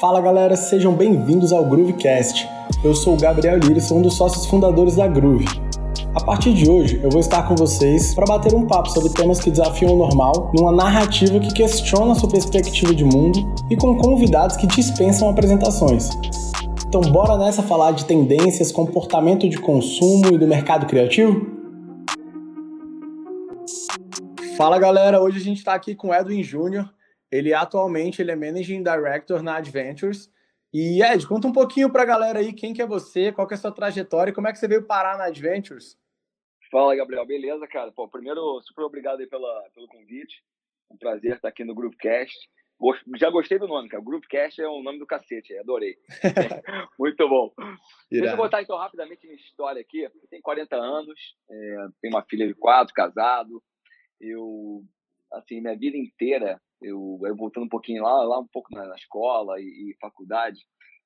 Fala galera, sejam bem-vindos ao Groovecast. Eu sou o Gabriel Lira sou um dos sócios fundadores da Groove. A partir de hoje, eu vou estar com vocês para bater um papo sobre temas que desafiam o normal, numa narrativa que questiona sua perspectiva de mundo e com convidados que dispensam apresentações. Então, bora nessa falar de tendências, comportamento de consumo e do mercado criativo? Fala galera, hoje a gente está aqui com Edwin Júnior. Ele atualmente ele é Managing Director na Adventures. E Ed, conta um pouquinho para a galera aí quem que é você, qual que é a sua trajetória e como é que você veio parar na Adventures. Fala, Gabriel. Beleza, cara? Pô, primeiro, super obrigado aí pela, pelo convite. Um prazer estar aqui no Groupcast. Já gostei do nome, cara. Groupcast é o nome do cacete, adorei. Muito bom. Deixa eu botar então rapidamente minha história aqui. Eu tenho 40 anos, é, tenho uma filha de quatro, casado. Eu, assim, minha vida inteira eu, eu voltando um pouquinho lá, lá um pouco na, escola e, e faculdade,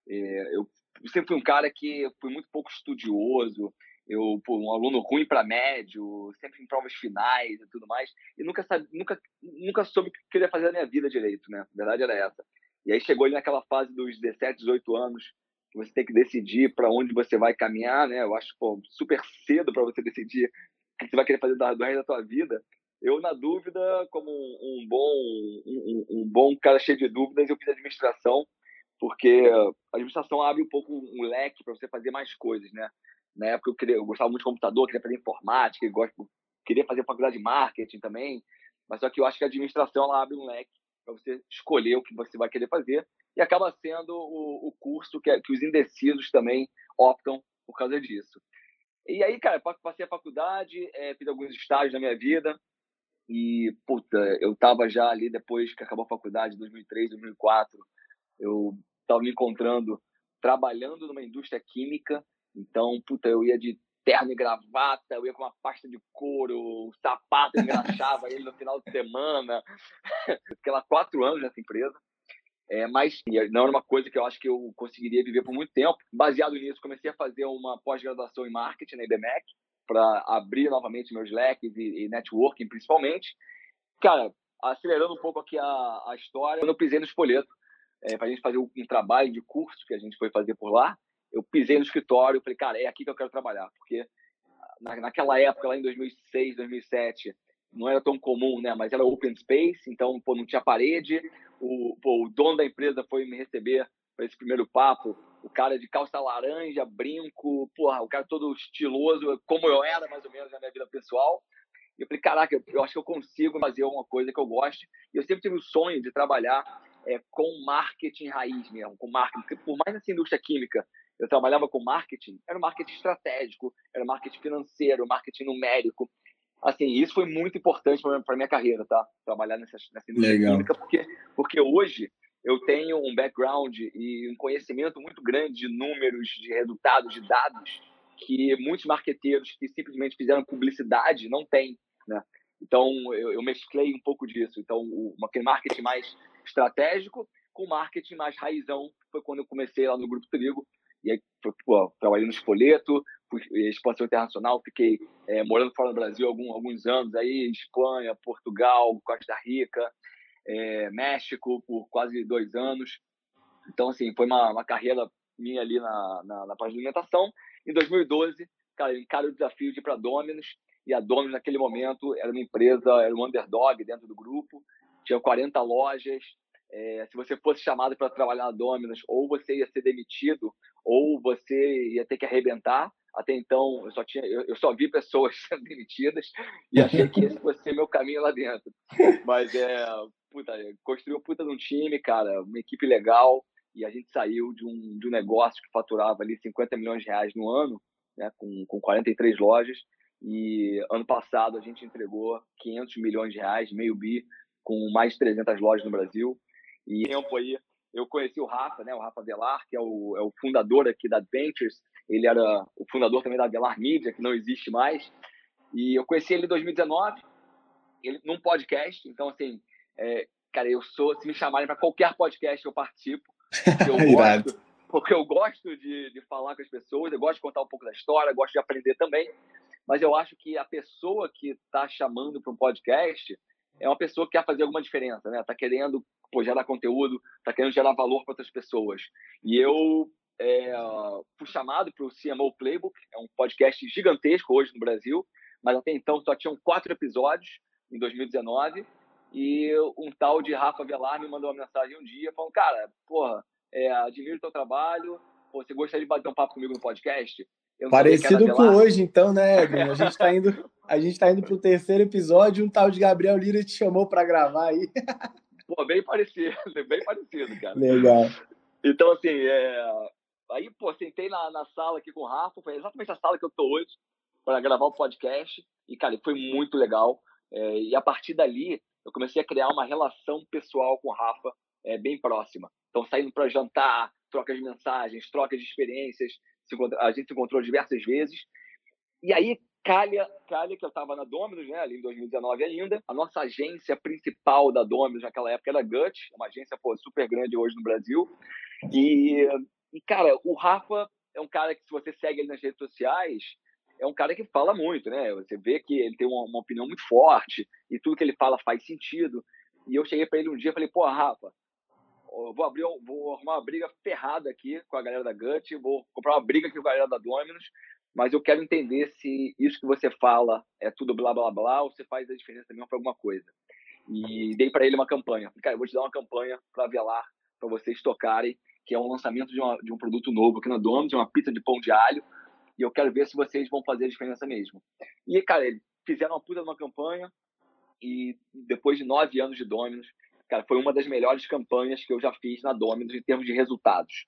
é, eu sempre fui um cara que fui muito pouco estudioso, eu pô, um aluno ruim para médio, sempre em provas finais e tudo mais, e nunca sabe, nunca nunca soube o que queria fazer na minha vida direito, né? A verdade era essa. E aí chegou ali naquela fase dos 17, 18 anos, que você tem que decidir para onde você vai caminhar, né? Eu acho pô, super cedo para você decidir o que você vai querer fazer do resto da tua vida. Eu, na dúvida, como um, bom, um, um, bom cara cheio de dúvidas, eu fiz administração, porque a administração abre um pouco um leque para você fazer mais coisas, né? Na época eu, queria, eu gostava muito de computador, queria fazer informática, gosto, queria fazer faculdade de marketing também, mas só que eu acho que a administração ela abre um leque para você escolher o que você vai querer fazer e acaba sendo o, o curso que, que os indecisos também optam por causa disso. E aí, cara, passei a faculdade, é, fiz alguns estágios na minha vida, e, puta, eu tava já ali depois que acabou a faculdade, 2003, 2004, eu tava me encontrando trabalhando numa indústria química. Então, puta, eu ia de terno e gravata, eu ia com uma pasta de couro, um sapato, engraxava ele no final de semana. Fiquei lá quatro anos nessa empresa. É, mas não era uma coisa que eu acho que eu conseguiria viver por muito tempo. Baseado nisso, comecei a fazer uma pós-graduação em marketing na IBMEC para abrir novamente meus leques e, e, networking principalmente. Cara, acelerando um pouco aqui a, a história, eu pisei no Espoleto, é, para a gente fazer um, um, trabalho de curso que a gente foi fazer por lá, eu pisei no escritório, falei, cara, é aqui que eu quero trabalhar, porque na, naquela época, lá em 2006, 2007, não era tão comum, né? Mas era open space, então pô, não tinha parede. O, pô, o dono da empresa foi me receber para esse primeiro papo o cara de calça laranja, brinco, porra, o cara todo estiloso, como eu era mais ou menos na minha vida pessoal. E eu falei, caraca, eu acho que eu consigo fazer uma coisa que eu goste. E eu sempre tive o sonho de trabalhar é, com marketing raiz mesmo, com marketing. Porque por mais nessa indústria química, eu trabalhava com marketing, era marketing estratégico, era marketing financeiro, marketing numérico. Assim, isso foi muito importante para a minha carreira, tá? Trabalhar nessa, nessa indústria Legal. química, porque, porque hoje eu tenho um background e um conhecimento muito grande de números, de resultados, de dados, que muitos marqueteiros que simplesmente fizeram publicidade não têm, né? Então, eu, eu mesclei um pouco disso. Então, o, aquele marketing mais estratégico com marketing mais raizão, foi quando eu comecei lá no Grupo Trigo. E aí, pô, trabalhei no Espoleto, fui expansão internacional, fiquei é, morando fora do Brasil algum, alguns anos, aí Espanha, Portugal, Costa Rica, é, México por quase dois anos. Então, assim, foi uma, uma carreira minha ali na, na, na parte de alimentação. Em 2012, cara, encaro o desafio de ir para Dominus. E a Dominus, naquele momento, era uma empresa, era um underdog dentro do grupo. Tinha 40 lojas. É, se você fosse chamado para trabalhar na Dominus, ou você ia ser demitido, ou você ia ter que arrebentar. Até então, eu só, tinha, eu, eu só vi pessoas sendo demitidas e achei que esse fosse meu caminho lá dentro. Mas é, puta, construiu puta de um time, cara, uma equipe legal, e a gente saiu de um, de um negócio que faturava ali 50 milhões de reais no ano, né, com, com 43 lojas, e ano passado a gente entregou 500 milhões de reais, meio bi, com mais de 300 lojas no Brasil. E tempo aí, eu conheci o Rafa, né, o Rafa Velar, que é o, é o fundador aqui da Adventures, ele era o fundador também da Velar Media, que não existe mais, e eu conheci ele em 2019, ele, num podcast, então assim, é, cara, eu sou, se me chamarem para qualquer podcast, eu participo. Eu gosto, porque eu gosto de, de falar com as pessoas, eu gosto de contar um pouco da história, gosto de aprender também. Mas eu acho que a pessoa que está chamando para um podcast, é uma pessoa que quer fazer alguma diferença, né? Tá querendo pô, gerar conteúdo, tá querendo gerar valor para outras pessoas. E eu é, fui chamado para o CMO Playbook, é um podcast gigantesco hoje no Brasil, mas até então só tinham quatro episódios em 2019. E um tal de Rafa Velar me mandou uma mensagem um dia falando: Cara, porra, é, admiro o teu trabalho, você gostaria de bater um papo comigo no podcast? Parecido com hoje, então, né, Edwin? A gente está indo, a gente tá indo pro terceiro episódio, um tal de Gabriel Lira te chamou para gravar aí. Pô, bem parecido, bem parecido, cara. Legal. Então, assim, é... aí, pô, sentei na, na sala aqui com o Rafa, foi exatamente a sala que eu tô hoje para gravar o podcast, e, cara, foi muito legal. É... E a partir dali, eu comecei a criar uma relação pessoal com o Rafa é, bem próxima. Então, saindo para jantar, troca de mensagens, troca de experiências, a gente se encontrou diversas vezes. E aí, calha, calha que eu estava na Dominus, né, ali em 2019 ainda. A nossa agência principal da Dominus naquela época era a Gut, uma agência pô, super grande hoje no Brasil. E, e, cara, o Rafa é um cara que, se você segue ele nas redes sociais, é um cara que fala muito, né? Você vê que ele tem uma, uma opinião muito forte e tudo que ele fala faz sentido. E eu cheguei para ele um dia e falei, pô, Rafa, eu vou abrir, vou arrumar uma briga ferrada aqui com a galera da Gut, vou comprar uma briga aqui com a galera da Dominus, mas eu quero entender se isso que você fala é tudo blá blá blá ou você faz a diferença mesmo para alguma coisa. E dei para ele uma campanha. Cara, eu vou te dar uma campanha para Velar, para vocês tocarem, que é um lançamento de, uma, de um produto novo aqui na Dominus, uma pizza de pão de alho, e eu quero ver se vocês vão fazer a diferença mesmo. E, cara, eles fizeram uma puta de uma campanha, e depois de nove anos de Dominus, cara, foi uma das melhores campanhas que eu já fiz na Dominus em termos de resultados.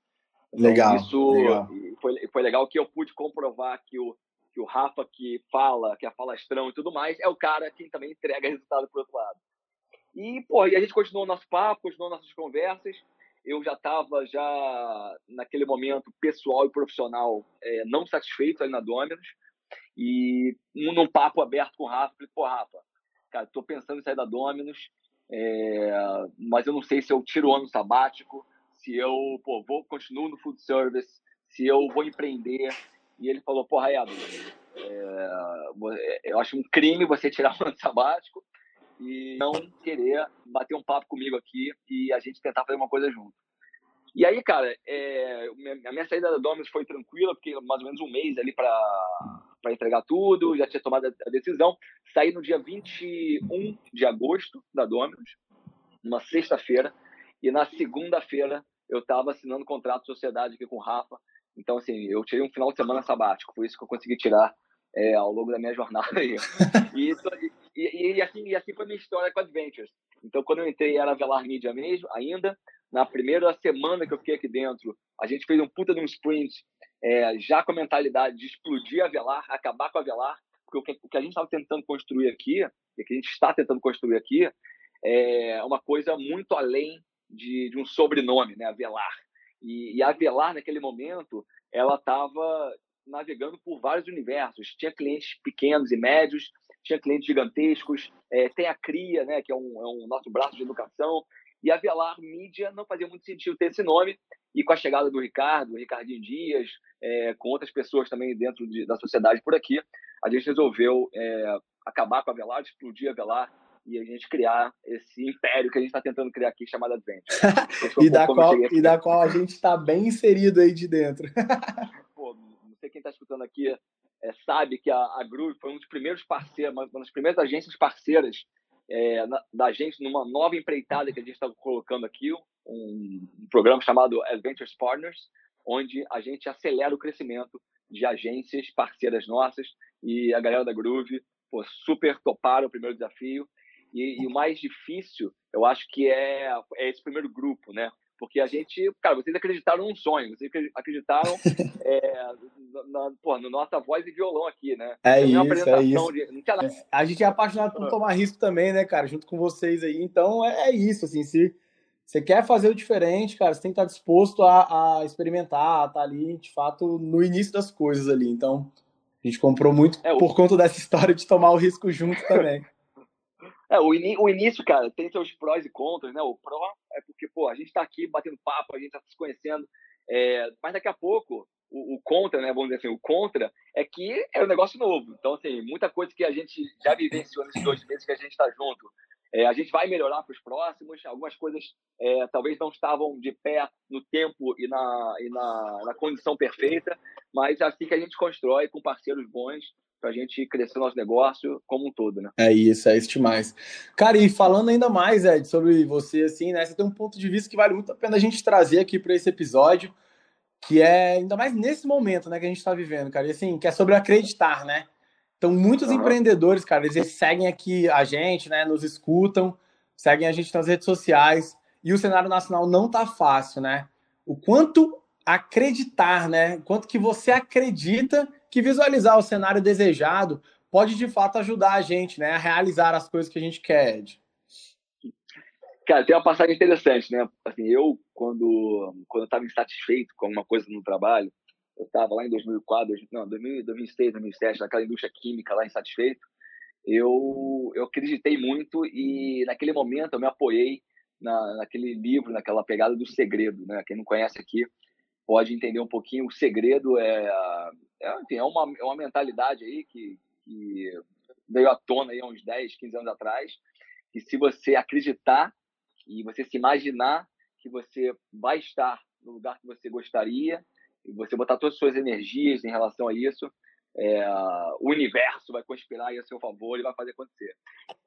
Então, legal. Isso legal. Foi, foi legal que eu pude comprovar que o, que o Rafa que fala, que é falastrão e tudo mais, é o cara que também entrega resultado pro outro lado. E, pô, e a gente continuou nosso papo, continuou nossas conversas. Eu já estava já naquele momento pessoal e profissional é, não satisfeito ali na Dominus. E num papo aberto com o Rafa, falei, pô, Rafa, cara, tô pensando em sair da Dominus, é, mas eu não sei se eu tiro o ano sabático, se eu pô, vou continuo no food service, se eu vou empreender. E ele falou, porra, Edo, é, eu acho um crime você tirar o ano sabático e não querer bater um papo comigo aqui e a gente tentar fazer uma coisa junto. E aí, cara, é, a minha saída da Dominus foi tranquila, porque mais ou menos um mês ali para para entregar tudo, já tinha tomado a decisão. Saí no dia 21 de agosto da Dominus, numa sexta-feira, e na segunda-feira eu estava assinando contrato de sociedade aqui com o Rafa. Então, assim, eu tirei um final de semana sabático, foi isso que eu consegui tirar é, ao longo da minha jornada aí. E, e, e, assim, e assim foi a minha história com Adventures. Então, quando eu entrei, era Velar Media mesmo, ainda. Na primeira semana que eu fiquei aqui dentro, a gente fez um puta de um sprint é, já com a mentalidade de explodir a Velar, acabar com a Velar, porque o que, a gente estava tentando construir aqui, e que a gente está tentando construir aqui, é uma coisa muito além de, de um sobrenome, né, a Velar. E, e a Velar, naquele momento, ela estava navegando por vários universos. Tinha clientes pequenos e médios, tinha clientes gigantescos, é, tem a CRIA, né, que é um, é um nosso braço de educação, e a Velar Mídia não fazia muito sentido ter esse nome, e com a chegada do Ricardo, Ricardinho Dias, é, com outras pessoas também dentro de, da sociedade por aqui, a gente resolveu é, acabar com a Velar, explodir a Velar e a gente criar esse império que a gente está tentando criar aqui, chamado Adventure. e, da qual, e da qual a gente está bem inserido aí de dentro. Pô, não sei quem está escutando aqui é, sabe que a, a Groove foi um dos primeiros parceiros, uma das primeiras agências parceiras é, na, da gente numa nova empreitada que a gente está colocando aqui, um, um, programa chamado Adventures Partners, onde a gente acelera o crescimento de agências parceiras nossas e a galera da Groove pô, super toparam o primeiro desafio. E, e, o mais difícil, eu acho que é, é esse primeiro grupo, né? Porque a gente, cara, vocês acreditaram num sonho, vocês acreditaram é, na, pô, no nossa voz e violão aqui, né? É isso, é isso. De, a gente é apaixonado por ah. tomar risco também, né, cara? Junto com vocês aí. Então é, é isso, assim, se você quer fazer o diferente, cara, você tem que estar disposto a, a experimentar, a estar ali, de fato, no início das coisas ali. Então, a gente comprou muito é, por conta dessa história de tomar o risco junto também. É, o, in, o início, cara, tem seus prós e contras, né? O pró é porque, pô, a gente tá aqui batendo papo, a gente tá se conhecendo, é, mas daqui a pouco, o, o, contra, né? Vamos dizer assim, o contra é que é um negócio novo. Então, assim, muita coisa que a gente já vivenciou nesses dois meses que a gente tá junto, É, a gente vai melhorar para os próximos. Algumas coisas é, talvez não estavam de pé no tempo e, na, e na, na, condição perfeita, mas é assim que a gente constrói com parceiros bons para a gente crescer o nosso negócio como um todo, né? É isso, é isso demais. Cara, e falando ainda mais, Ed, sobre você, assim, né? Você tem um ponto de vista que vale muito a pena a gente trazer aqui para esse episódio, que é ainda mais nesse momento, né, que a gente está vivendo, cara. E assim, que é sobre acreditar, né? Então, muitos uhum. empreendedores, cara, eles seguem aqui a gente, né? Nos escutam, seguem a gente nas redes sociais. E o cenário nacional não tá fácil, né? O quanto acreditar, né? O quanto que você acredita que visualizar o cenário desejado pode de fato ajudar a gente, né? A realizar as coisas que a gente quer, Ed. Cara, tem uma passagem interessante, né? Assim, eu, quando, quando estava insatisfeito com alguma coisa no trabalho, eu estava lá em 2004, não, 2006, 2007, naquela indústria química lá insatisfeito, eu, eu acreditei muito e naquele momento eu me apoiei na, naquele livro, naquela pegada do segredo, né? Quem não conhece aqui pode entender um pouquinho. O segredo é, é, enfim, é, uma, é uma mentalidade aí que, que veio à tona aí há uns 10, 15 anos atrás, que se você acreditar e você se imaginar que você vai estar no lugar que você gostaria, e você botar todas as suas energias em relação a isso, é, o universo vai conspirar a seu favor e vai fazer acontecer.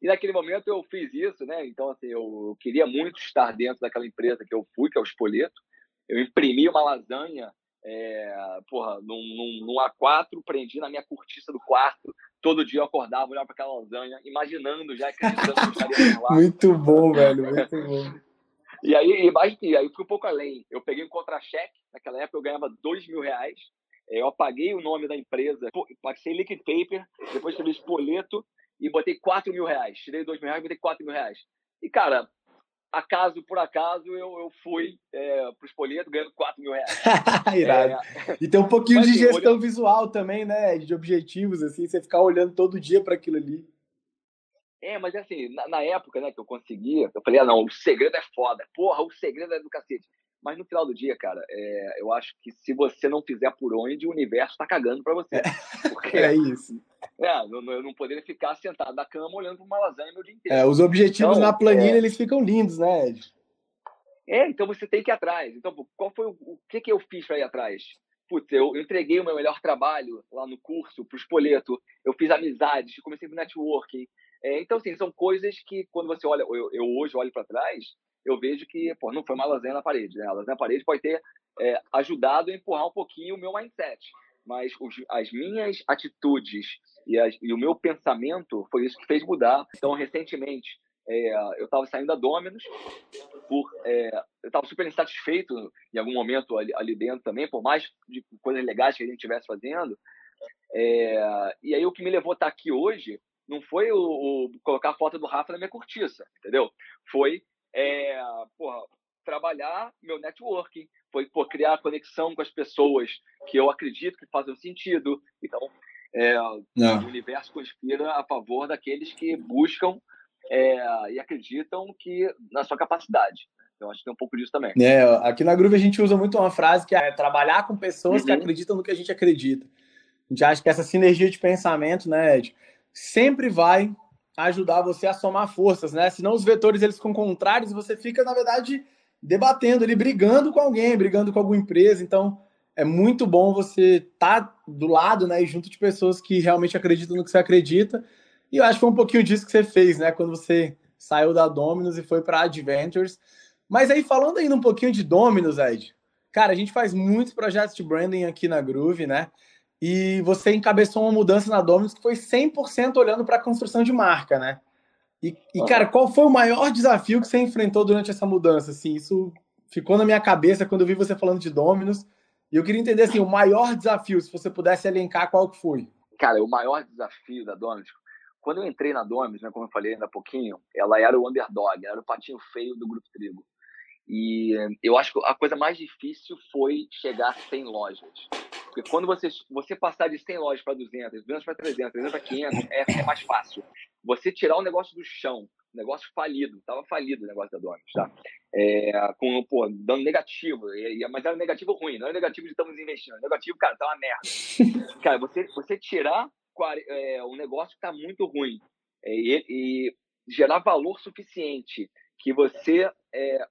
E naquele momento eu fiz isso, né? Então, assim, eu queria muito estar dentro daquela empresa que eu fui, que é o Espoleto. Eu imprimi uma lasanha, é, porra, num, num, num, A4, prendi na minha cortiça do quarto. Todo dia eu acordava, olhava para aquela lasanha, imaginando já que eu estaria lá. Muito bom, velho, muito bom. E aí, e aí fui um pouco além. Eu peguei um contra-cheque, naquela época eu ganhava dois mil reais. É, eu apaguei o nome da empresa, passei liquid paper, depois escrevi espoleto e botei quatro mil reais. Tirei dois mil reais e botei quatro mil reais. E, cara, acaso por acaso, eu, eu fui é, pro espoleto ganhando quatro mil reais. Irado. É... E tem um pouquinho Mas, de assim, gestão olhando... visual também, né? De objetivos, assim, você ficar olhando todo dia para aquilo ali. É, mas assim, na, na, época, né, que eu conseguia, eu falei, ah, não, o segredo é foda. Porra, o segredo é do cacete. Mas no final do dia, cara, é, eu acho que se você não fizer por onde, o universo tá cagando para você. Porque, é isso. É, eu não, eu não poderia ficar sentado na cama olhando para uma lasanha meu dia inteiro. É, os objetivos então, na planilha, é... eles ficam lindos, né, Ed? É, então você tem que ir atrás. Então, qual foi o, o que, que eu fiz para ir atrás? Putz, eu, eu entreguei o meu melhor trabalho lá no curso pro Espoleto, eu fiz amizades, comecei com networking, é, então, assim, são coisas que quando você olha, eu, eu hoje olho para trás, eu vejo que pô, não foi uma lasanha na parede. Né? A lasanha na parede pode ter é, ajudado a empurrar um pouquinho o meu mindset, mas os, as minhas atitudes e, as, e, o meu pensamento foi isso que fez mudar. Então, recentemente, é, eu estava saindo da Dominus, por, é, eu estava super insatisfeito em algum momento ali, ali, dentro também, por mais de coisas legais que a gente estivesse fazendo. É, e aí o que me levou a estar aqui hoje não foi o, o, colocar a foto do Rafa na minha cortiça, entendeu? Foi é, porra, trabalhar meu networking, foi por criar conexão com as pessoas que eu acredito que fazem sentido. Então, é, o universo conspira a favor daqueles que buscam é, e acreditam que na sua capacidade. Então, acho que tem um pouco disso também. É, aqui na Groove a gente usa muito uma frase que é trabalhar com pessoas uhum. que acreditam no que a gente acredita. A gente acha que essa sinergia de pensamento, né, Ed, sempre vai ajudar você a somar forças, né? Senão os vetores eles ficam contrários e você fica, na verdade, debatendo ali, brigando com alguém, brigando com alguma empresa. Então, é muito bom você estar tá do lado, né, e junto de pessoas que realmente acreditam no que você acredita. E eu acho que foi um pouquinho disso que você fez, né, quando você saiu da Dominus e foi para Adventures. Mas aí, falando ainda um pouquinho de Dominus, Ed, cara, a gente faz muitos projetos de branding aqui na Groove, né? e você encabeçou uma mudança na Dominus que foi 100% olhando para a construção de marca, né? E, e, cara, qual foi o maior desafio que você enfrentou durante essa mudança? Assim, isso ficou na minha cabeça quando eu vi você falando de Dominus. E eu queria entender assim, o maior desafio, se você pudesse elencar, qual que foi? Cara, o maior desafio da Dominus, quando eu entrei na Dominus, né, como eu falei ainda há pouquinho, ela era o underdog, era o patinho feio do Grupo Trigo. E eu acho que a coisa mais difícil foi chegar 100 lojas. Porque quando você, você passar de 100 lojas para 200, 200 para 300, 300 para 500, é, é mais fácil. Você tirar o negócio do chão, negócio falido, estava falido o negócio da Dominus, tá? É, com, pô, dando negativo, e, mas era negativo ruim, não era negativo de estamos investindo, negativo, cara, tá uma merda. cara, você, você tirar é, um negócio que tá muito ruim é, e, e gerar valor suficiente que você é,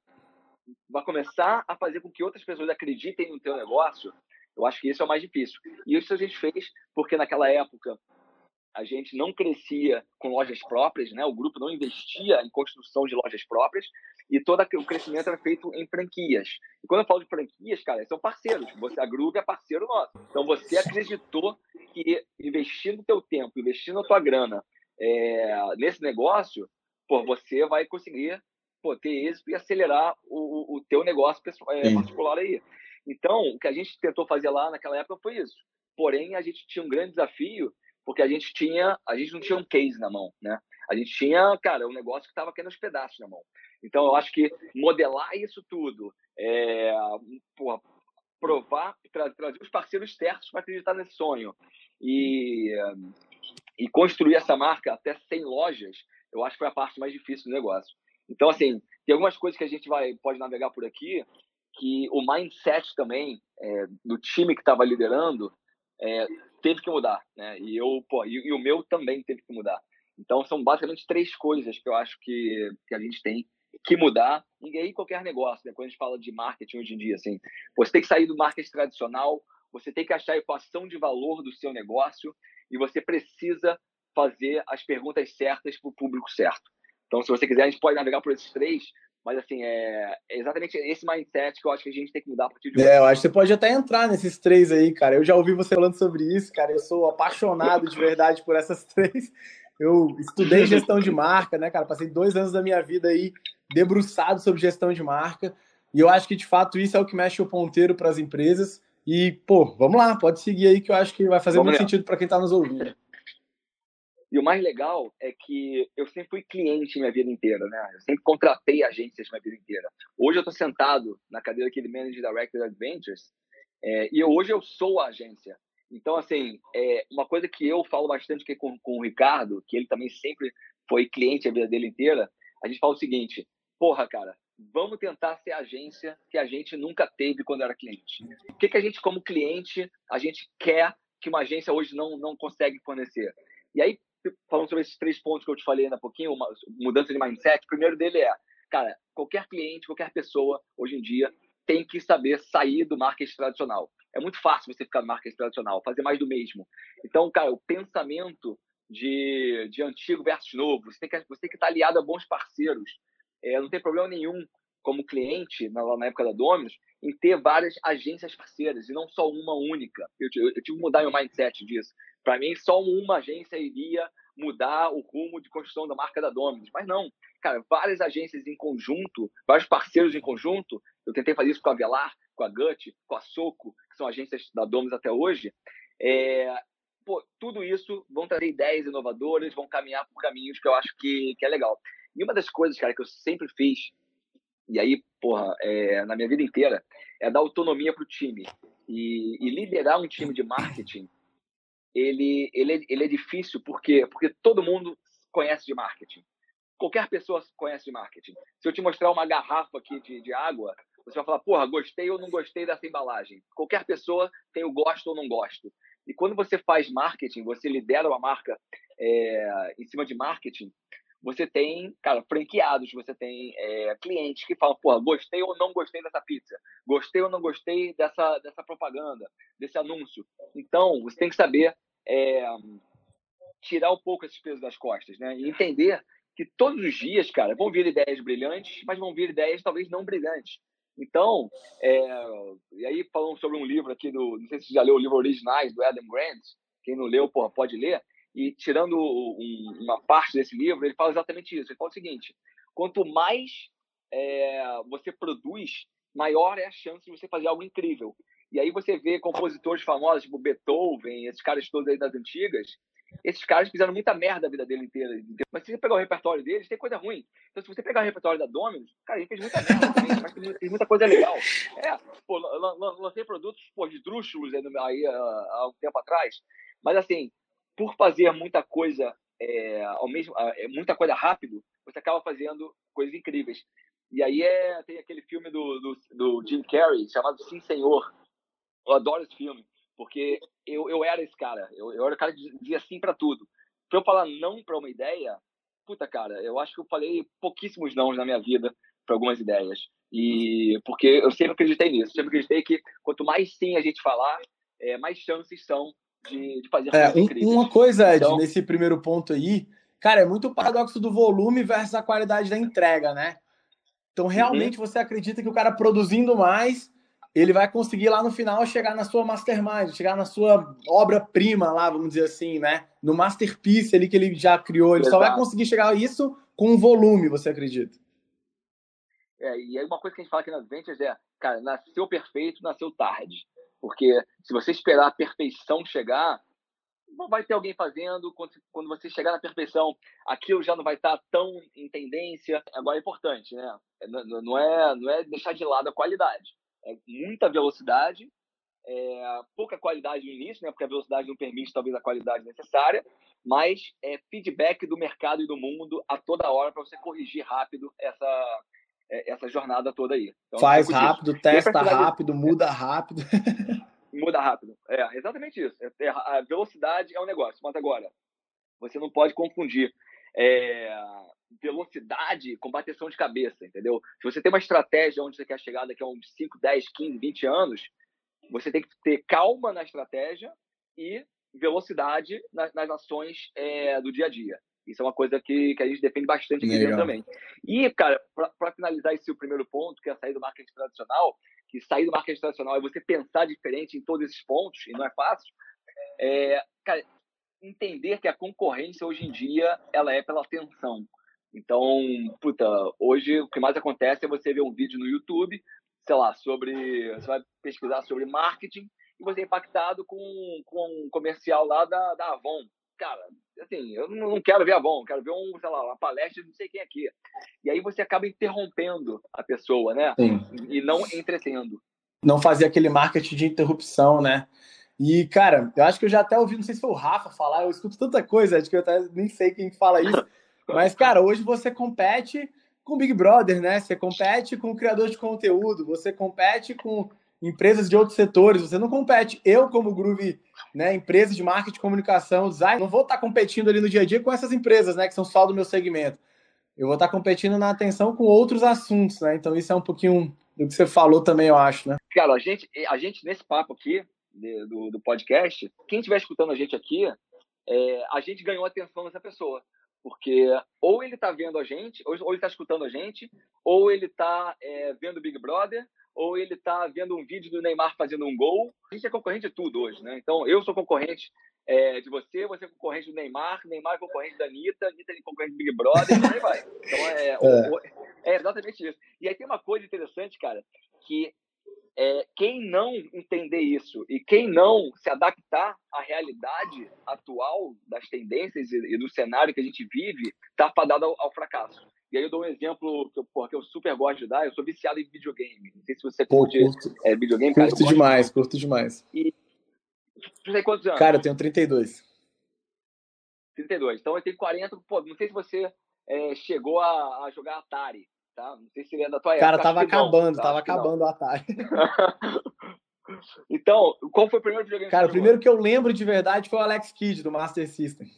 vai começar a fazer com que outras pessoas acreditem no teu negócio, eu acho que isso é o mais difícil. E isso a gente fez porque naquela época a gente não crescia com lojas próprias, né? O grupo não investia em construção de lojas próprias e todo o crescimento era feito em franquias. E quando eu falo de franquias, cara, são parceiros. Você a Groove é parceiro nosso. Então você acreditou que investindo teu tempo, investindo a tua grana é, nesse negócio, pô, você vai conseguir pô, ter êxito e acelerar o, o teu negócio pessoal, é, particular aí. Então, o que a gente tentou fazer lá naquela época foi isso. Porém, a gente tinha um grande desafio porque a gente tinha, a gente não tinha um case na mão, né? A gente tinha, cara, um negócio que estava caindo os pedaços na mão. Então, eu acho que modelar isso tudo, é, porra, provar, tra trazer os parceiros certos para acreditar nesse sonho e, e construir essa marca até 100 lojas, eu acho que foi a parte mais difícil do negócio. Então, assim, tem algumas coisas que a gente vai pode navegar por aqui, que o mindset também é, do time que estava liderando é, teve que mudar, né? E eu, pô, e, e, o meu também teve que mudar. Então são basicamente três coisas que eu acho que, que a gente tem que mudar. E aí qualquer negócio, né? Quando a gente fala de marketing hoje em dia, assim, você tem que sair do marketing tradicional, você tem que achar a equação de valor do seu negócio e você precisa fazer as perguntas certas para o público certo. Então, se você quiser, a gente pode navegar por esses três, mas, assim, é, é, exatamente esse mindset que eu acho que a gente tem que mudar a partir de hoje. É, eu acho que você pode até entrar nesses três aí, cara. Eu já ouvi você falando sobre isso, cara. Eu sou apaixonado de verdade por essas três. Eu estudei gestão de marca, né, cara? Passei dois anos da minha vida aí debruçado sobre gestão de marca. E eu acho que, de fato, isso é o que mexe o ponteiro para as empresas. E, pô, vamos lá, pode seguir aí que eu acho que vai fazer vamos muito sentido para quem está nos ouvindo. E o mais legal é que eu sempre fui cliente minha vida inteira, né? Eu sempre contratei agências minha vida inteira. Hoje eu estou sentado na cadeira aqui de Manager Director Adventures é, e hoje eu sou a agência. Então, assim, é uma coisa que eu falo bastante aqui com, com o Ricardo, que ele também sempre foi cliente a vida dele inteira, a gente fala o seguinte, porra, cara, vamos tentar ser agência que a gente nunca teve quando era cliente. O que, que a gente, como cliente, a gente quer que uma agência hoje não, não consegue fornecer? E aí, falando sobre esses três pontos que eu te falei ainda há pouquinho, uma mudança de mindset, o primeiro dele é, cara, qualquer cliente, qualquer pessoa, hoje em dia, tem que saber sair do marketing tradicional. É muito fácil você ficar no marketing tradicional, fazer mais do mesmo. Então, cara, o pensamento de, de antigo versus novo, você tem que, você tem que estar aliado a bons parceiros. É, não tem problema nenhum como cliente, na, na época da Dominus, em ter várias agências parceiras e não só uma única. Eu, eu, eu tive que mudar meu mindset disso. Para mim, só uma agência iria mudar o rumo de construção da marca da Dominus. Mas não, cara, várias agências em conjunto, vários parceiros em conjunto. Eu tentei fazer isso com a Velar, com a Gut, com a Soco, que são agências da Dominus até hoje. É, pô, tudo isso vão trazer ideias inovadoras, vão caminhar por caminhos que eu acho que, que é legal. E uma das coisas, cara, que eu sempre fiz, e aí, porra, é, na minha vida inteira, é dar autonomia para o time. E, e liderar um time de marketing ele, ele, é, ele é difícil porque, porque todo mundo conhece de marketing. Qualquer pessoa conhece de marketing. Se eu te mostrar uma garrafa aqui de, de água, você vai falar, porra, gostei ou não gostei dessa embalagem. Qualquer pessoa tem o gosto ou não gosto. E quando você faz marketing, você lidera uma marca é, em cima de marketing, você tem, cara, franqueados, você tem é, clientes que falam, porra, gostei ou não gostei dessa pizza, gostei ou não gostei dessa, dessa propaganda, desse anúncio. Então, você tem que saber é, tirar um pouco esses pesos das costas, né? E entender que todos os dias, cara, vão vir ideias brilhantes, mas vão vir ideias talvez não brilhantes. Então, é, e aí falando sobre um livro aqui do, não sei se você já leu o livro Originais do Adam Grant, quem não leu, porra, pode ler. E tirando um, uma parte desse livro, ele fala exatamente isso. Ele fala o seguinte: quanto mais é, você produz, maior é a chance de você fazer algo incrível. E aí você vê compositores famosos, tipo Beethoven, esses caras todos aí das antigas, esses caras fizeram muita merda a vida dele inteira. Mas se você pegar o repertório deles, tem coisa ruim. Então, se você pegar o repertório da Dominus, cara, ele fez muita merda também, mas tem muita coisa legal. É, pô, lancei produtos pô, de drúxulos aí, aí há um tempo atrás. Mas, assim, por fazer muita coisa é, ao mesmo, é, muita coisa rápido, você acaba fazendo coisas incríveis. E aí é, tem aquele filme do, do, do Jim Carrey chamado Sim Senhor. Eu adoro esse filme, porque eu, eu era esse cara. Eu, eu era o cara que dizia sim para tudo. Para eu falar não para uma ideia, puta, cara, eu acho que eu falei pouquíssimos não na minha vida para algumas ideias. E porque eu sempre acreditei nisso, sempre acreditei que quanto mais sim a gente falar, é, mais chances são de, de fazer é, um, Uma coisa, Ed, então, nesse primeiro ponto aí, cara, é muito o paradoxo do volume versus a qualidade da entrega, né? Então, uhum. realmente, uhum. você acredita que o cara produzindo mais, ele vai conseguir lá no final chegar na sua mastermind, chegar na sua obra-prima lá, vamos dizer assim, né? No masterpiece ali que ele já criou. Ele Exato. só vai conseguir chegar a isso com volume, você acredita? É, e aí uma coisa que a gente fala aqui nas ventas é, cara, nasceu perfeito, nasceu tarde. Porque se você esperar a perfeição chegar, não vai ter alguém fazendo. Quando você chegar na perfeição, aquilo já não vai estar tão em tendência. Agora é importante, né? Não é, não é deixar de lado a qualidade. É muita velocidade, é pouca qualidade no início, né? Porque a velocidade não permite talvez a qualidade necessária, mas é feedback do mercado e do mundo a toda hora para você corrigir rápido essa essa jornada toda aí. Então, Faz rápido, disso. testa rápido, muda rápido. muda rápido. É, exatamente isso. É, a velocidade é um negócio, mas agora, você não pode confundir é, velocidade com bateção de cabeça, entendeu? Se você tem uma estratégia onde você quer chegar daqui a uns 5, 10, 15, 20 anos, você tem que ter calma na estratégia e velocidade nas, nas ações é, do dia a dia. Isso é uma coisa que, que a gente defende bastante aqui dentro também. E, cara, para finalizar esse primeiro ponto, que é sair do marketing tradicional, que sair do marketing tradicional é você pensar diferente em todos esses pontos, e não é fácil, é, cara, entender que a concorrência hoje em dia ela é pela atenção. Então, puta, hoje o que mais acontece é você ver um vídeo no YouTube, sei lá, sobre. Você vai pesquisar sobre marketing e você é impactado com, com um comercial lá da, da Avon cara, assim, eu não quero ver a Avon, quero ver um, sei lá, uma palestra de não sei quem aqui. E aí você acaba interrompendo a pessoa, né? Sim. E não entretendo. Não fazer aquele marketing de interrupção, né? E, cara, eu acho que eu já até ouvi, não sei se foi o Rafa falar, eu escuto tanta coisa, acho que eu até nem sei quem fala isso. Mas, cara, hoje você compete com o Big Brother, né? Você compete com o criador de conteúdo, você compete com empresas de outros setores, você não compete. Eu, como Groove, né, empresa de marketing, comunicação, design, não vou estar competindo ali no dia a dia com essas empresas, né, que são só do meu segmento. Eu vou estar competindo na atenção com outros assuntos, né? Então isso é um pouquinho do que você falou também, eu acho, né? Cara, a gente, a gente nesse papo aqui do, do podcast, quem estiver escutando a gente aqui, é, a gente ganhou atenção dessa pessoa. Porque ou ele está vendo a gente, ou, ou ele está escutando a gente, ou ele está é, vendo Big Brother, ou ele está vendo um vídeo do Neymar fazendo um gol. A gente é concorrente de tudo hoje, né? Então, eu sou concorrente é, de você, você é concorrente do Neymar, Neymar é concorrente da Anitta, Anitta é concorrente do Big Brother, e aí vai. Então, é, é. é, exatamente isso. E aí tem uma coisa interessante, cara, que é, quem não entender isso e quem não se adaptar à realidade atual das tendências e, e do cenário que a gente vive, está fadado ao, ao fracasso. E aí eu dou um exemplo que eu, porra, que eu super gosto de dar. Eu sou viciado em videogame. Não sei se você curte curto, é, videogame. Curto cara, demais, de... curto demais. E tu tem quantos anos? Cara, eu tenho 32. 32. Então eu tenho 40. Pô, não sei se você é, chegou a, a, jogar Atari, tá? Não sei se ele é da tua época. Cara, tava acabando, não, tá? tava acabando o Atari. então, qual foi o primeiro videogame Cara, o primeiro que eu lembro de verdade foi o Alex Kidd, do Master System.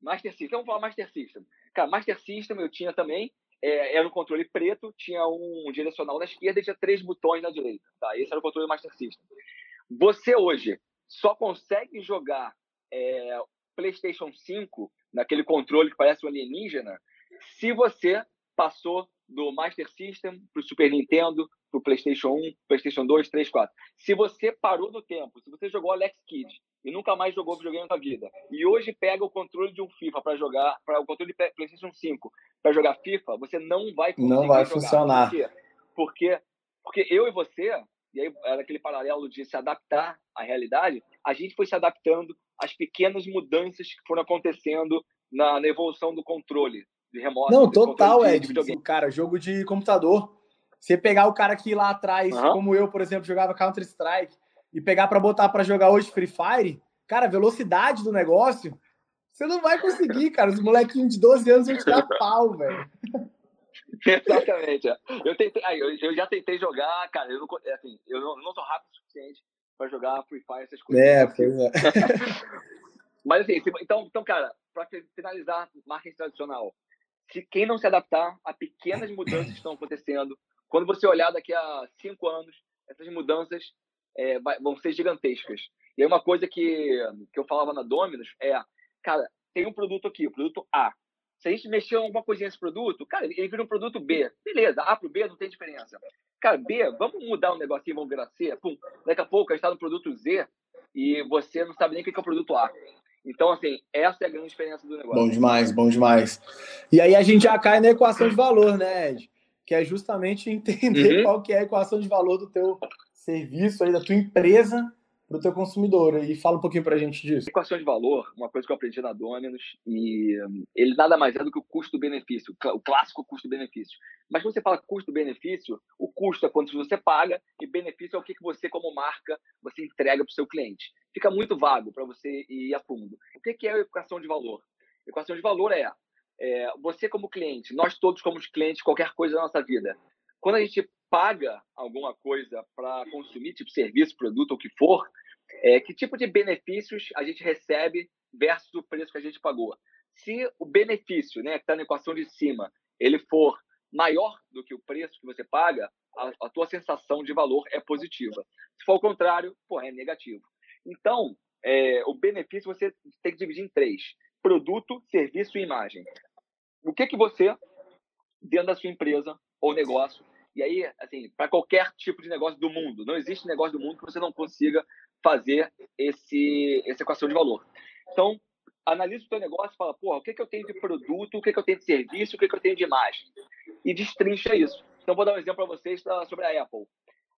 Master System. Vamos falar Master System. Cara, Master System eu tinha também. É, era um controle preto, tinha um direcional na esquerda e tinha três botões na direita. Tá? Esse era o controle Master System. Você hoje só consegue jogar é, PlayStation 5 naquele controle que parece um alienígena se você passou do Master System para o Super Nintendo, para o PlayStation 1, PlayStation 2, 3, 4. Se você parou no tempo, se você jogou Alex Kidd e nunca mais jogou videogame na vida. E hoje pega o controle de um FIFA para jogar, para o controle de PlayStation 5 para jogar FIFA, você não vai conseguir Não vai jogar. funcionar. Por quê? Porque, porque eu e você, e aí era aquele paralelo de se adaptar à realidade, a gente foi se adaptando às pequenas mudanças que foram acontecendo na, na evolução do controle de remoto. Não, total, Ed. Cara, jogo de computador. Você pegar o cara que lá atrás, uhum. como eu, por exemplo, jogava Counter-Strike, e pegar para botar para jogar hoje Free Fire, cara, a velocidade do negócio, você não vai conseguir, cara. Os molequinhos de 12 anos vão te dar pau, velho. Exatamente. Eu, tentei, eu, já tentei jogar, cara, eu não, é assim, eu não, não sou rápido o suficiente para jogar Free Fire, essas coisas. É, pois é. Mas assim, então, então cara, para finalizar, marketing tradicional, se quem não se adaptar a pequenas mudanças que estão acontecendo, quando você olhar daqui a cinco anos, essas mudanças é, vão ser gigantescas. E aí uma coisa que, que eu falava na Dominus é, cara, tem um produto aqui, o produto A. Se a gente mexer alguma coisinha nesse produto, cara, ele vira um produto B. Beleza, A para o B não tem diferença. Cara, B, vamos mudar o um negocinho, vamos virar C. Pum, daqui a pouco a gente está no produto Z e você não sabe nem o que é o produto A. Então, assim, essa é a grande diferença do negócio. Bom demais, bom demais. E aí a gente já cai na equação de valor, né, Ed? Que é justamente entender uhum. qual que é a equação de valor do teu serviço aí, da tua empresa para o teu consumidor. E fala um pouquinho para a gente disso. Equação de valor, uma coisa que eu aprendi na Dominus, e ele nada mais é do que o custo-benefício, o clássico custo-benefício. Mas quando você fala custo-benefício, o custo é quanto você paga e benefício é o que você, como marca, você entrega para o seu cliente. Fica muito vago para você ir a fundo. O que é a equação de valor? Equação de valor é, é você como cliente, nós todos como clientes, qualquer coisa da nossa vida. Quando a gente paga alguma coisa para consumir, tipo serviço, produto, ou o que for, é, que tipo de benefícios a gente recebe versus o preço que a gente pagou. Se o benefício, né, que está na equação de cima, ele for maior do que o preço que você paga, a, a tua sensação de valor é positiva. Se for o contrário, pô, é negativo. Então, é, o benefício você tem que dividir em três: produto, serviço e imagem. O que que você, dentro da sua empresa ou negócio, e aí, assim, para qualquer tipo de negócio do mundo, não existe negócio do mundo que você não consiga fazer esse, essa equação de valor. Então, analisa o teu negócio e fala, porra, o que, que eu tenho de produto, o que, que eu tenho de serviço, o que, que eu tenho de imagem. E destrincha isso. Então, vou dar um exemplo para vocês sobre a Apple.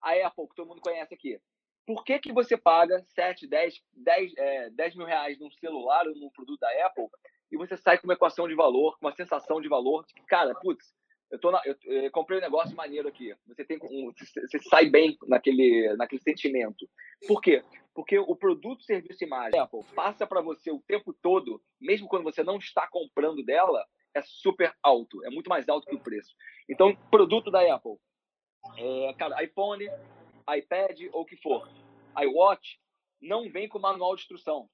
A Apple, que todo mundo conhece aqui. Por que, que você paga 7, 10, 10, é, 10 mil reais num celular ou num produto da Apple e você sai com uma equação de valor, com uma sensação de valor, de que, cara, putz, eu, tô na, eu, eu, comprei um negócio maneiro aqui. Você tem um, você, sai bem naquele, naquele sentimento. Por quê? Porque o produto, serviço imagem Apple passa para você o tempo todo, mesmo quando você não está comprando dela, é super alto, é muito mais alto que o preço. Então, produto da Apple, é, cara, iPhone, iPad ou o que for, iWatch, não vem com manual de instrução.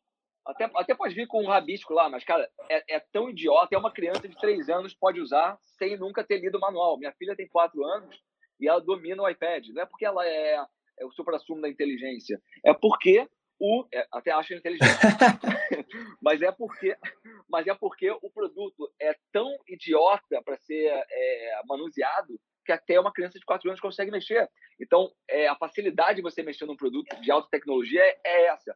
Até, até pode vir com um rabisco lá, mas, cara, é, é tão idiota. Até uma criança de 3 anos pode usar sem nunca ter lido o manual. Minha filha tem 4 anos e ela domina o iPad. Não é porque ela é, é o supra-sumo da inteligência. É porque o. É, até acho inteligente. mas, é porque, mas é porque o produto é tão idiota para ser é, manuseado que até uma criança de 4 anos consegue mexer. Então, é, a facilidade de você mexer num produto de alta tecnologia é, é essa.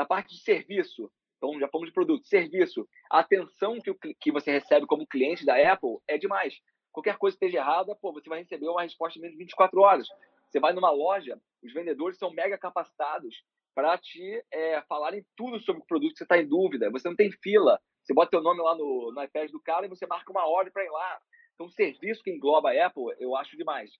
Na parte de serviço, então já fomos de produto, serviço, a atenção que, o, que você recebe como cliente da Apple é demais. Qualquer coisa esteja errada, pô, você vai receber uma resposta em menos de 24 horas. Você vai numa loja, os vendedores são mega capacitados para te é, falarem tudo sobre o produto que você está em dúvida. Você não tem fila. Você bota seu nome lá no, no iPad do cara e você marca uma hora para ir lá. Então, o serviço que engloba a Apple, eu acho demais.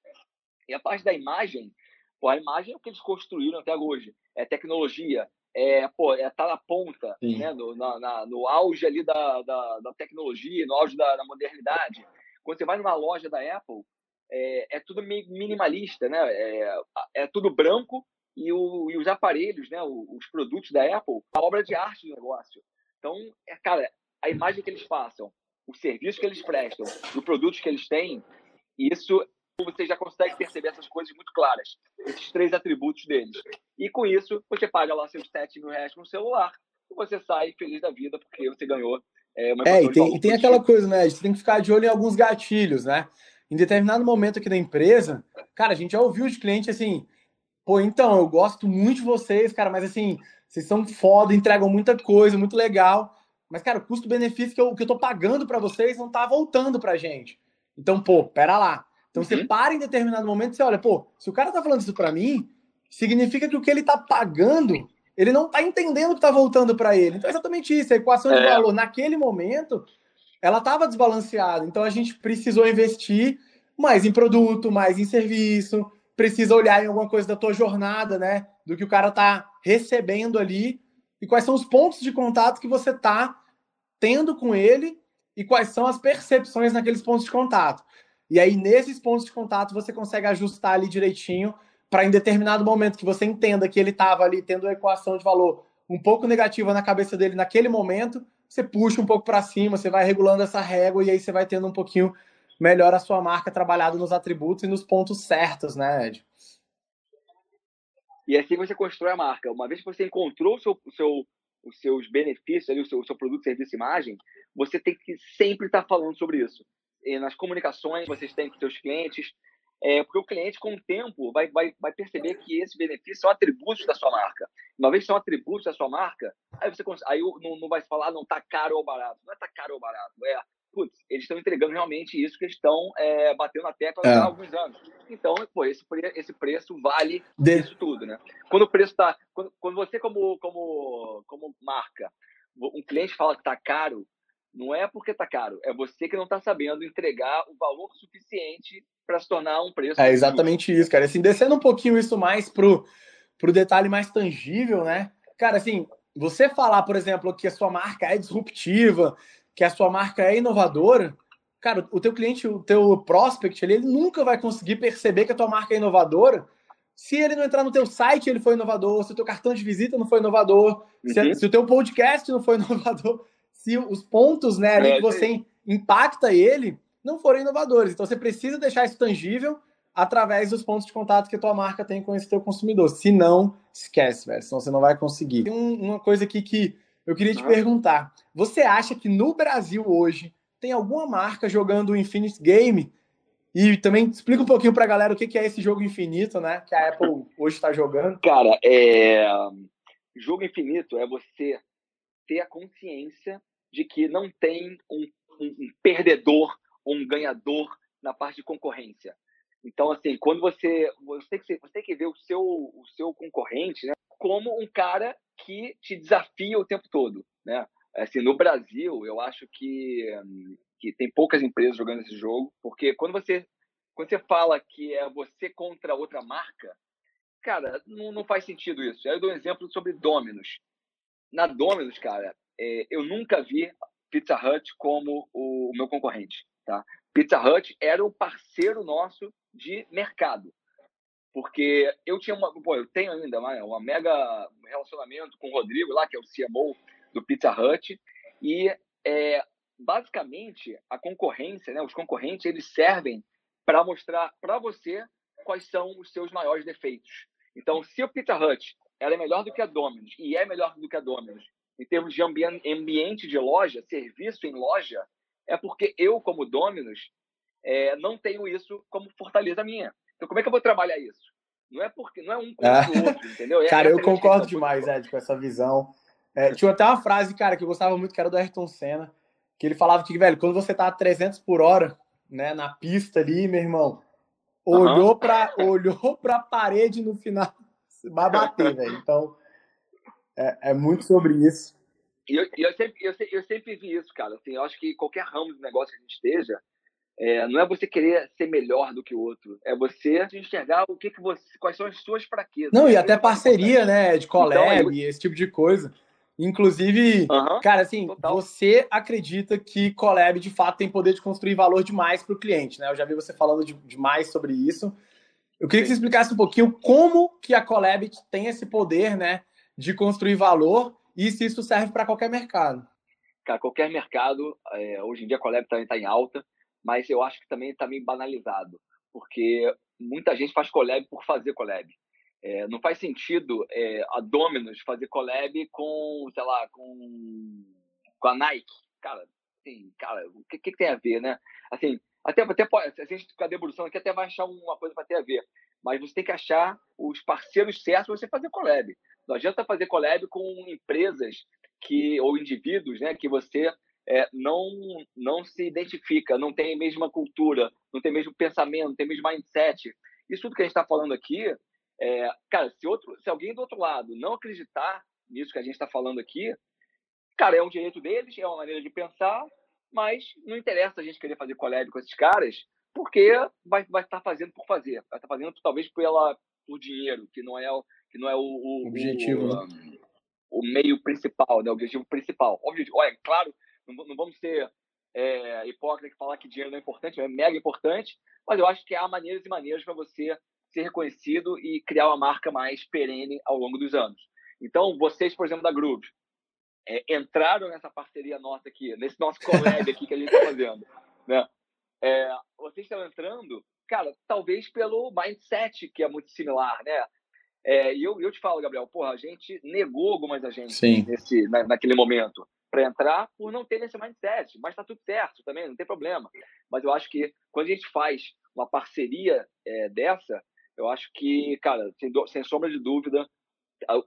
E a parte da imagem, pô, a imagem é o que eles construíram até hoje. É tecnologia, é, pô, é, tá na ponta, né, no, na, na, no auge ali da, da, da, tecnologia, no auge da, da modernidade. Quando você vai numa loja da Apple, é, é tudo meio minimalista, né? É, é tudo branco e, o, e, os aparelhos, né? Os produtos da Apple, a obra de arte do negócio. Então, é, cara, a imagem que eles passam, o serviço que eles prestam, os produtos que eles têm, isso você já consegue perceber essas coisas muito claras, esses três atributos deles. E com isso, você paga lá seus 7 mil reais no celular e você sai feliz da vida porque você ganhou é, uma É, e tem, e tem aquela coisa, né? A gente tem que ficar de olho em alguns gatilhos, né? Em determinado momento aqui da empresa, cara, a gente já ouviu de cliente assim, pô, então, eu gosto muito de vocês, cara, mas assim, vocês são foda, entregam muita coisa, muito legal. Mas, cara, o custo-benefício que eu, que eu tô pagando para vocês não tá voltando pra gente. Então, pô, pera lá. Então você uhum. para em determinado momento e você olha, pô, se o cara tá falando isso para mim, significa que o que ele tá pagando, ele não tá entendendo que tá voltando para ele. Então é exatamente isso, a equação é. de valor naquele momento, ela estava desbalanceada. Então a gente precisou investir mais em produto, mais em serviço, precisa olhar em alguma coisa da tua jornada, né? Do que o cara tá recebendo ali e quais são os pontos de contato que você tá tendo com ele e quais são as percepções naqueles pontos de contato. E aí, nesses pontos de contato, você consegue ajustar ali direitinho para em determinado momento que você entenda que ele estava ali tendo a equação de valor um pouco negativa na cabeça dele naquele momento, você puxa um pouco para cima, você vai regulando essa régua e aí você vai tendo um pouquinho melhor a sua marca trabalhado nos atributos e nos pontos certos, né, Ed? E assim você constrói a marca. Uma vez que você encontrou o seu, o seu, os seus benefícios, ali, o, seu, o seu produto, serviço, imagem, você tem que sempre estar falando sobre isso. E nas comunicações vocês têm com seus clientes, é, porque o cliente, com o tempo, vai, vai, vai perceber que esses benefícios são atributos da sua marca. Uma vez que são atributos da sua marca, aí você aí não, não vai falar, não tá caro ou barato. Não é tá caro ou barato, é putz, eles estão entregando realmente isso que estão é, batendo na tecla é. há alguns anos. Então, pô, esse, esse preço vale de... isso tudo, né? Quando o preço está... Quando, quando você, como, como, como marca, um cliente fala que está caro, não é porque está caro, é você que não está sabendo entregar o valor suficiente para se tornar um preço. É exatamente justo. isso, cara. Assim, descendo um pouquinho isso mais pro, pro detalhe mais tangível, né? Cara, assim, você falar, por exemplo, que a sua marca é disruptiva, que a sua marca é inovadora, cara, o teu cliente, o teu prospect, ele, ele nunca vai conseguir perceber que a tua marca é inovadora se ele não entrar no teu site, ele foi inovador, se o teu cartão de visita não foi inovador, uhum. se, se, o teu podcast não foi inovador, se os pontos né, ali é, que você impacta ele não forem inovadores. Então você precisa deixar isso tangível através dos pontos de contato que a tua marca tem com esse teu consumidor. Se não, esquece, velho. Senão você não vai conseguir. Tem um, uma coisa aqui que eu queria te perguntar. Você acha que no Brasil hoje tem alguma marca jogando o Infinite Game? E também explica um pouquinho para a galera o que é esse jogo infinito, né? Que a Apple hoje está jogando. Cara, é... jogo infinito é você ter a consciência de que não tem um, um, perdedor ou um ganhador na parte de concorrência. Então, assim, quando você você tem que, você tem que ver o seu, o seu concorrente né, como um cara que te desafia o tempo todo, né? Assim, no Brasil, eu acho que, que tem poucas empresas jogando esse jogo, porque quando você quando você fala que é você contra outra marca, cara, não, não faz sentido isso. Eu dou um exemplo sobre Domino's. Na Domino's, cara, é, eu nunca vi Pizza Hut como o, o meu concorrente, tá? Pizza Hut era o parceiro nosso de mercado. Porque eu tinha uma. Pô, eu tenho ainda uma, uma mega relacionamento com o Rodrigo lá, que é o CMO do Pizza Hut. E é, basicamente a concorrência, né, os concorrentes, eles servem para mostrar para você quais são os seus maiores defeitos. Então, se o Pizza Hut ela é melhor do que a Domino's e é melhor do que a Domino's em termos de ambiente de loja, serviço em loja, é porque eu, como Domino's, é, não tenho isso como fortaleza minha. Então, como é que eu vou trabalhar isso? Não é porque não é um contra o outro, entendeu? É cara, eu concordo demais, Ed, com essa visão. É, tinha até uma frase, cara, que eu gostava muito, que era do Ayrton Senna, que ele falava que, velho, quando você tá a 300 por hora, né, na pista ali, meu irmão, olhou uhum. para olhou para a parede no final, vai bater, velho. Então, é, é, muito sobre isso. E eu, eu, sempre, eu, eu sempre vi isso, cara. Assim, eu acho que qualquer ramo de negócio que a gente esteja, é, não é você querer ser melhor do que o outro, é você enxergar o que, que você, quais são as suas fraquezas. Não, e até parceria, né, de collab, então, eu... esse tipo de coisa. Inclusive, cara, assim, total. você acredita que collab de fato tem poder de construir valor demais para o cliente, né? Eu já vi você falando de, demais sobre isso. Eu queria Sim. que você explicasse um pouquinho como que a collab tem esse poder, né, de construir valor e se isso serve para qualquer mercado. Cara, qualquer mercado, é, hoje em dia a collab também está em alta mas eu acho que também está meio banalizado, porque muita gente faz collab por fazer collab. É, não faz sentido é, a Domino's fazer collab com, sei lá, com, com a Nike. Cara, assim, cara, o que, que tem a ver, né? Assim, até, até pode, se a gente ficar debruçando aqui, até vai achar uma coisa para ter a ver. Mas você tem que achar os parceiros certos para você fazer collab. Não adianta fazer collab com empresas que ou indivíduos, né, que você é, não, não se identifica, não tem a mesma cultura, não tem o mesmo pensamento, não tem o mesmo mindset. Isso tudo que a gente está falando aqui, é, cara, se, outro, se alguém do outro lado não acreditar nisso que a gente está falando aqui, cara, é um direito deles, é uma maneira de pensar, mas não interessa a gente querer fazer collab com esses caras, porque vai vai estar tá fazendo por fazer, vai estar tá fazendo talvez pela por dinheiro, que não é o que não é o, o objetivo, o, né? o, meio principal, né? o objetivo principal. Objetivo, olha, claro não, não vamos ser é, hipócritas e falar que dinheiro não é importante, é mega importante, mas eu acho que há maneiras e maneiras para você ser reconhecido e criar uma marca mais perene ao longo dos anos. Então, vocês, por exemplo, da Groove, é, entraram nessa parceria nossa aqui, nesse nosso collab aqui que a gente está fazendo, né? É, vocês estão entrando, cara, talvez pelo mindset que é muito similar, né? É, e eu, eu te falo, Gabriel, porra, a gente negou algumas agências nesse, na, naquele momento para entrar por não ter esse mindset, mas tá tudo certo também, não tem problema. Mas eu acho que quando a gente faz uma parceria é, dessa, eu acho que, cara, sem, sem sombra de dúvida,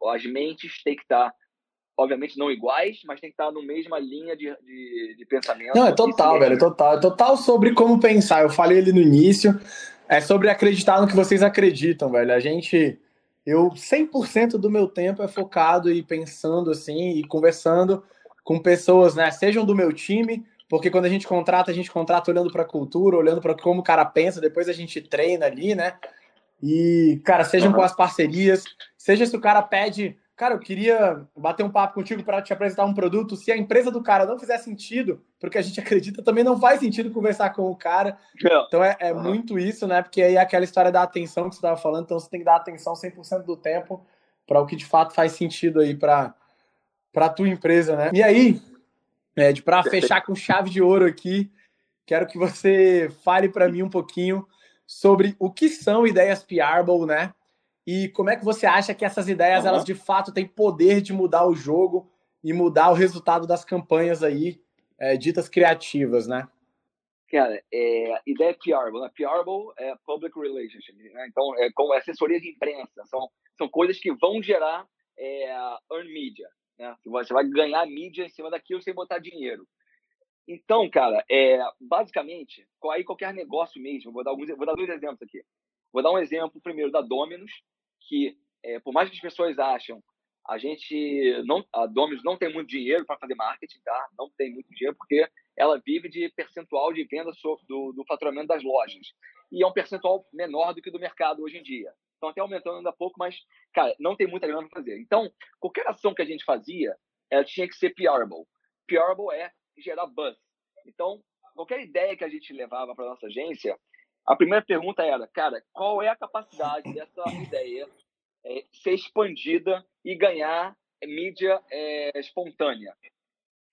as mentes têm que estar, tá, obviamente, não iguais, mas tem que estar na mesma linha de, de, de pensamento. Não, é total, velho, é total. É total sobre como pensar. Eu falei ali no início, é sobre acreditar no que vocês acreditam, velho. A gente. Eu, 100% do meu tempo é focado e pensando assim e conversando com pessoas, né? Sejam do meu time, porque quando a gente contrata, a gente contrata olhando para a cultura, olhando para como o cara pensa, depois a gente treina ali, né? E, cara, sejam uhum. com as parcerias, seja se o cara pede, cara, eu queria bater um papo contigo para te apresentar um produto, se a empresa do cara não fizer sentido, porque a gente acredita, também não faz sentido conversar com o cara. Então é, é uhum. muito isso, né? Porque aí é aquela história da atenção que você estava falando, então você tem que dar atenção 100% do tempo para o que de fato faz sentido aí para para tua empresa, né? E aí, Ed, para fechar com chave de ouro aqui, quero que você fale para mim um pouquinho sobre o que são ideias Peerable, né? E como é que você acha que essas ideias, uhum. elas de fato têm poder de mudar o jogo e mudar o resultado das campanhas aí, é, ditas criativas, né? Cara, é, ideia Peerable, né? Peerable é Public Relationship, né? Então, é como assessoria de imprensa, são, são coisas que vão gerar é, earn media, né? Você vai ganhar mídia em cima daquilo sem botar dinheiro. Então, cara, é, basicamente, aí qualquer negócio mesmo, vou dar, alguns, vou dar dois exemplos aqui. Vou dar um exemplo primeiro da Dominus, que é, por mais que as pessoas acham, a gente não, a Dominus não tem muito dinheiro para fazer marketing, tá? Não tem muito dinheiro porque ela vive de percentual de venda do, do faturamento das lojas e é um percentual menor do que do mercado hoje em dia. Então até aumentando ainda pouco, mas cara, não tem muita grana para fazer. Então qualquer ação que a gente fazia, ela tinha que ser PRable. PRable é gerar buzz. Então, qualquer ideia que a gente levava para nossa agência, a primeira pergunta era, cara, qual é a capacidade dessa ideia é, ser expandida e ganhar mídia é, espontânea?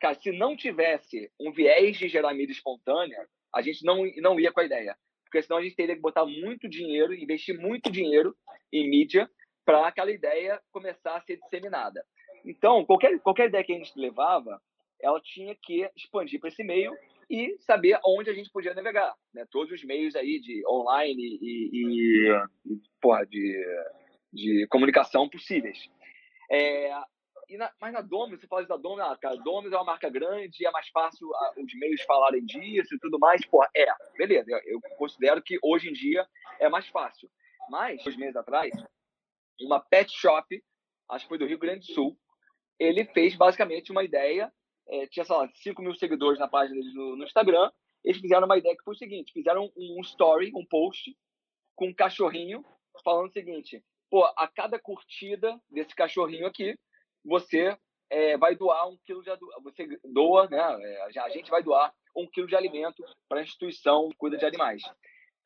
Cara, se não tivesse um viés de gerar mídia espontânea, a gente não, não ia com a ideia. Porque senão a gente teria que botar muito dinheiro, investir muito dinheiro em mídia para aquela ideia começar a ser disseminada. Então, qualquer, qualquer ideia que a gente levava, ela tinha que expandir para esse meio e saber onde a gente podia navegar, né? Todos os meios aí de online e, e, e porra, de, de comunicação possíveis. É, na, mas na Domus, você fala da Domus, ah, cara, Domus é uma marca grande, é mais fácil a, os meios falarem disso e tudo mais. Pô, é, beleza, eu, eu considero que hoje em dia é mais fácil. Mas, dois meses atrás, uma pet shop, acho que foi do Rio Grande do Sul, ele fez basicamente uma ideia é, tinha, sei lá, 5 mil seguidores na página deles no, no, Instagram. Eles fizeram uma ideia que foi o seguinte: fizeram um, story, um post, com um cachorrinho, falando o seguinte: pô, a cada curtida desse cachorrinho aqui, você é, vai doar um quilo de você doa, né? É, a gente vai doar um quilo de alimento para a instituição que cuida de animais.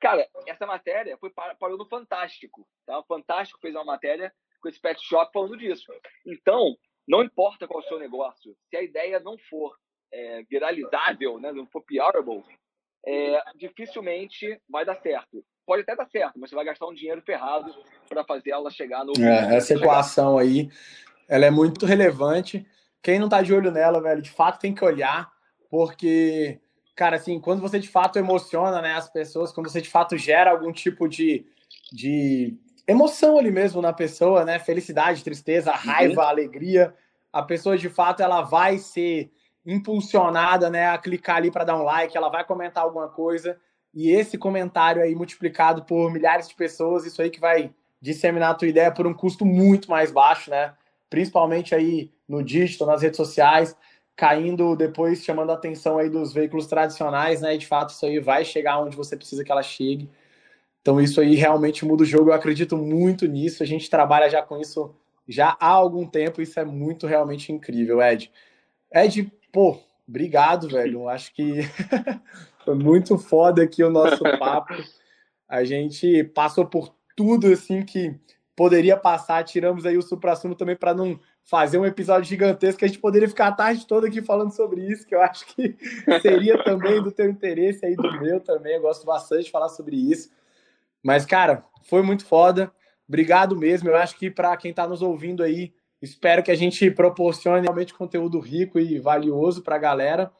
Cara, essa matéria foi parou no Fantástico, tá? O Fantástico fez uma matéria com esse pet shop falando disso. Então, não importa qual é o seu negócio, se a ideia não for é, viralizável, né, não for PRable, é, dificilmente vai dar certo. Pode até dar certo, mas você vai gastar um dinheiro ferrado para fazer ela chegar no. É, essa equação aí, ela é muito relevante. Quem não está de olho nela, velho, de fato tem que olhar, porque, cara, assim, quando você de fato emociona né, as pessoas, quando você de fato gera algum tipo de, de emoção ali mesmo na pessoa, né? Felicidade, tristeza, raiva, uhum. alegria. A pessoa de fato ela vai ser impulsionada, né, a clicar ali para dar um like, ela vai comentar alguma coisa e esse comentário aí multiplicado por milhares de pessoas, isso aí que vai disseminar a tua ideia por um custo muito mais baixo, né? Principalmente aí no digital, nas redes sociais, caindo depois chamando a atenção aí dos veículos tradicionais, né? E de fato isso aí vai chegar onde você precisa que ela chegue. Então isso aí realmente muda o jogo. Eu acredito muito nisso. A gente trabalha já com isso já há algum tempo. Isso é muito realmente incrível, Ed. Ed, pô, obrigado, velho. Acho que foi muito foda aqui o nosso papo. A gente passou por tudo assim que poderia passar. Tiramos aí o supra-sumo também para não fazer um episódio gigantesco que a gente poderia ficar a tarde toda aqui falando sobre isso, que eu acho que seria também do teu interesse aí, do meu também. Eu gosto bastante de falar sobre isso. Mas, cara, foi muito foda. Obrigado mesmo. Eu acho que para quem está nos ouvindo aí, espero que a gente proporcione realmente conteúdo rico e valioso para a galera.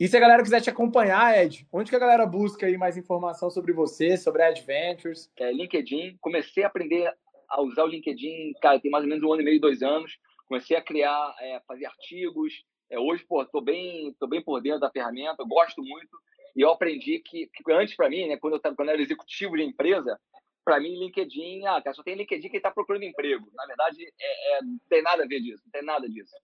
E se a galera quiser te acompanhar, Ed, onde que a galera busca aí mais informação sobre você, sobre a Adventures? É, LinkedIn. Comecei a aprender a usar o LinkedIn, cara, tem mais ou menos um ano e meio, dois anos. Comecei a criar, é, fazer artigos. É, hoje, pô, tô bem, tô bem por dentro da ferramenta, gosto muito. E eu aprendi que, que antes, para mim, né, quando eu, quando eu era executivo de empresa, para mim, LinkedIn, ah, só tem LinkedIn quem está procurando emprego. Na verdade, é, é, não tem nada a ver disso, não tem nada disso.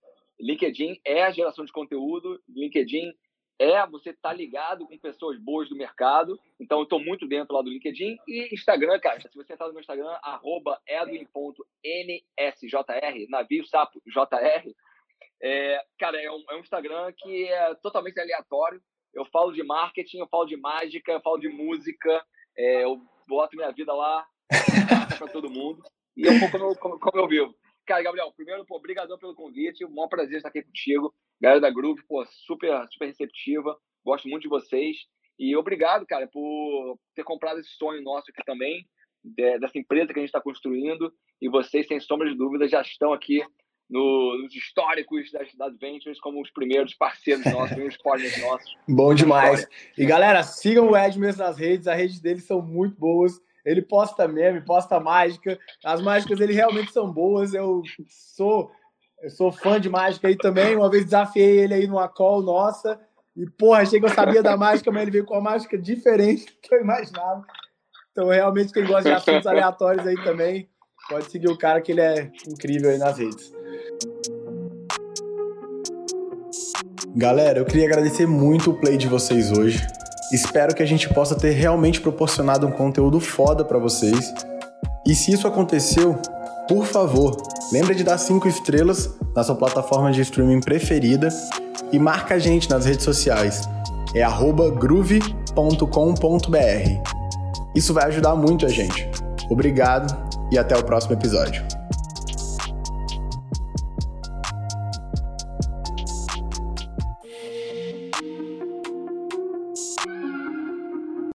LinkedIn é a geração de conteúdo, LinkedIn é você estar tá ligado com pessoas boas do mercado. Então, eu estou muito dentro lá do LinkedIn. E Instagram, cara, se você entrar no meu Instagram, arroba edwin.nsjr, navio sapo jr, é, cara, é um, é um Instagram que é totalmente aleatório. Eu falo de marketing, eu falo de mágica, eu falo de música, é, eu boto minha vida lá para todo mundo. E é um pouco como, como, eu vivo. Cara, Gabriel, primeiro, pô, obrigadão pelo convite. Um maior prazer estar aqui contigo. Galera da Groove, pô, super, super receptiva. Gosto muito de vocês. E obrigado, cara, por ter comprado esse sonho nosso aqui também, dessa empresa que a gente está construindo. E vocês, sem sombra de dúvida, já estão aqui no, nos históricos das, das Adventures como os primeiros parceiros nossos, primeiros partners nossos. Bom demais. E galera, sigam o Ed mesmo nas redes, as redes dele são muito boas. Ele posta meme, posta mágica. As mágicas ele realmente são boas. Eu sou eu sou fã de mágica aí também. Uma vez desafiei ele aí numa call nossa. E, porra, achei que eu sabia da mágica, mas ele veio com uma mágica diferente do que eu imaginava. Então, realmente, quem gosta de assuntos aleatórios aí também, pode seguir o cara que ele é incrível aí nas redes. Galera, eu queria agradecer muito o play de vocês hoje. Espero que a gente possa ter realmente proporcionado um conteúdo foda para vocês. E se isso aconteceu, por favor, lembre de dar 5 estrelas na sua plataforma de streaming preferida e marca a gente nas redes sociais. É groove.com.br. Isso vai ajudar muito a gente. Obrigado e até o próximo episódio.